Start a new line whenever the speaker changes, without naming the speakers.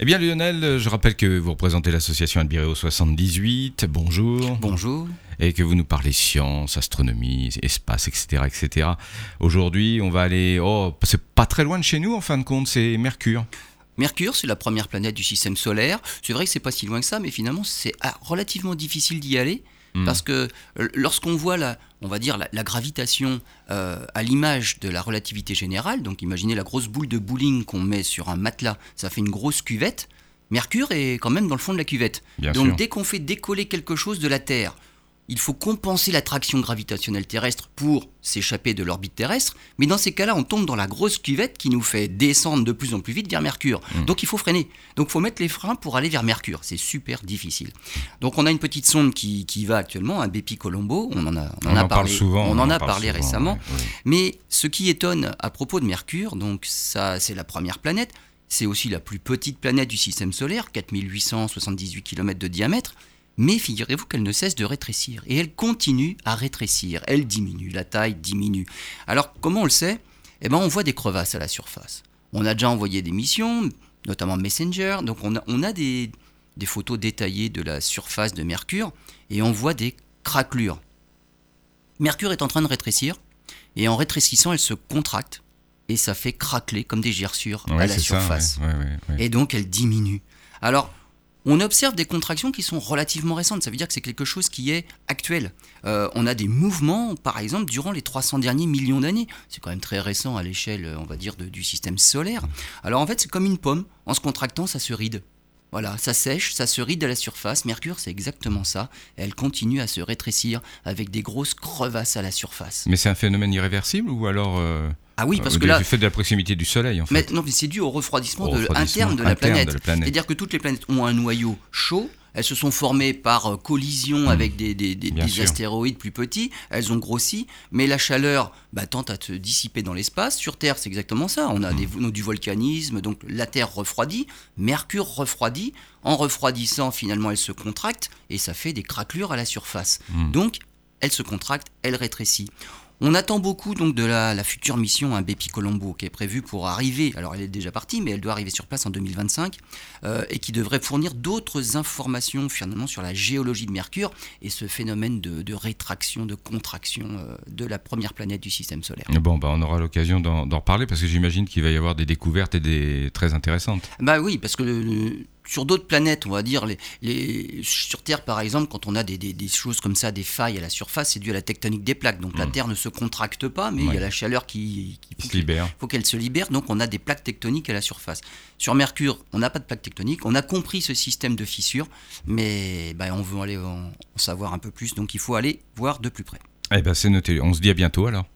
Eh bien Lionel, je rappelle que vous représentez l'association Albireo 78. Bonjour.
Bonjour.
Et que vous nous parlez science, astronomie, espace, etc. etc. Aujourd'hui, on va aller... Oh, c'est pas très loin de chez nous en fin de compte, c'est Mercure.
Mercure, c'est la première planète du système solaire. C'est vrai que c'est pas si loin que ça, mais finalement, c'est ah, relativement difficile d'y aller. Hmm. Parce que euh, lorsqu'on voit la, on va dire la, gravitation euh, à l'image de la relativité générale, donc imaginez la grosse boule de bowling qu'on met sur un matelas, ça fait une grosse cuvette. Mercure est quand même dans le fond de la cuvette. donc dès qu'on fait décoller quelque chose de la Terre, il faut compenser l'attraction gravitationnelle terrestre pour s'échapper de l'orbite terrestre, mais dans ces cas-là, on tombe dans la grosse cuvette qui nous fait descendre de plus en plus vite vers Mercure. Hmm. Donc il faut freiner. Donc il faut mettre les freins pour aller vers Mercure. C'est super difficile. Donc on a une petite sonde qui, va actuellement, un Bepi Colombo, on en a, on en, parlé, souvent, on, en, a parlé récemment. Mais ce qui étonne à propos de Mercure, donc ça c'est la première planète, c'est aussi la plus petite planète du système solaire, 4878 km de diamètre, mais figurez-vous qu'elle ne cesse de rétrécir. Et elle continue à rétrécir. Elle diminue, la taille diminue. Alors, comment on le sait? Eh bien, on voit des crevasses à la surface. On a déjà envoyé des missions, notamment Messenger. Donc, on a, des, des photos détaillées de la surface de Mercure. Et on voit des craquelures. Mercure est en train de rétrécir. Et en rétrécissant, elle se contracte. Et ça fait craqueler comme des gerçures à la surface. et donc, elle diminue. Alors, on observe des contractions qui sont relativement récentes. Ça veut dire que c'est quelque chose qui est actuel. Euh, on a des mouvements, par exemple, durant les 300 derniers millions d'années. C'est quand même très récent à l'échelle, on va dire, du système solaire. Alors en fait, c'est comme une pomme. En se contractant, ça se ride. Voilà, ça sèche, ça se ride à la surface. Mercure, c'est exactement ça. Elle continue à se rétrécir avec des grosses crevasses à la surface.
Mais c'est un phénomène irréversible ou alors euh,
Ah oui, parce que là.
Du fait de la proximité du Soleil, en fait.
Mais, non, mais c'est dû au refroidissement, interne de la planète. planète. C'est-à-dire que toutes les planètes ont un noyau chaud elles se sont formées par euh, collision hmm. avec des, astéroïdes plus petits, elles ont grossi, mais la chaleur bah, tente à se dissiper dans l'espace. Sur Terre, c'est exactement ça. On a hmm. du volcanisme, donc la Terre refroidit, Mercure refroidit. En refroidissant, finalement, elle se contracte et ça fait des craquelures à la surface. Hmm. Donc, elle se contracte, elle rétrécit. On attend beaucoup donc de la, future mission un Bepi Colombo qui est prévue pour arriver, alors elle est déjà partie, mais elle doit arriver sur place en 2025 euh, et qui devrait fournir d'autres informations finalement sur la géologie de Mercure et ce phénomène de, rétraction, de contraction euh, de la première planète du système solaire.
Bon, bah, on aura l'occasion d'en reparler parce que j'imagine qu'il va y avoir des découvertes et des très intéressantes.
Bah oui, parce que sur d'autres planètes, on va dire, les, sur Terre par exemple, quand on a des, choses comme ça, des failles à la surface, c'est dû à la tectonique des plaques. Donc la hmm. Terre ne se contracte pas, mais il y a la chaleur qui,
se libère.
Il faut qu'elle se libère, donc on a des plaques tectoniques à la surface. Sur Mercure, on n'a pas de plaques tectoniques, on a compris ce système de fissures, mais ben, on veut aller en, savoir un peu plus, donc il faut aller voir de plus près.
Eh ben c'est noté, on se dit à bientôt alors.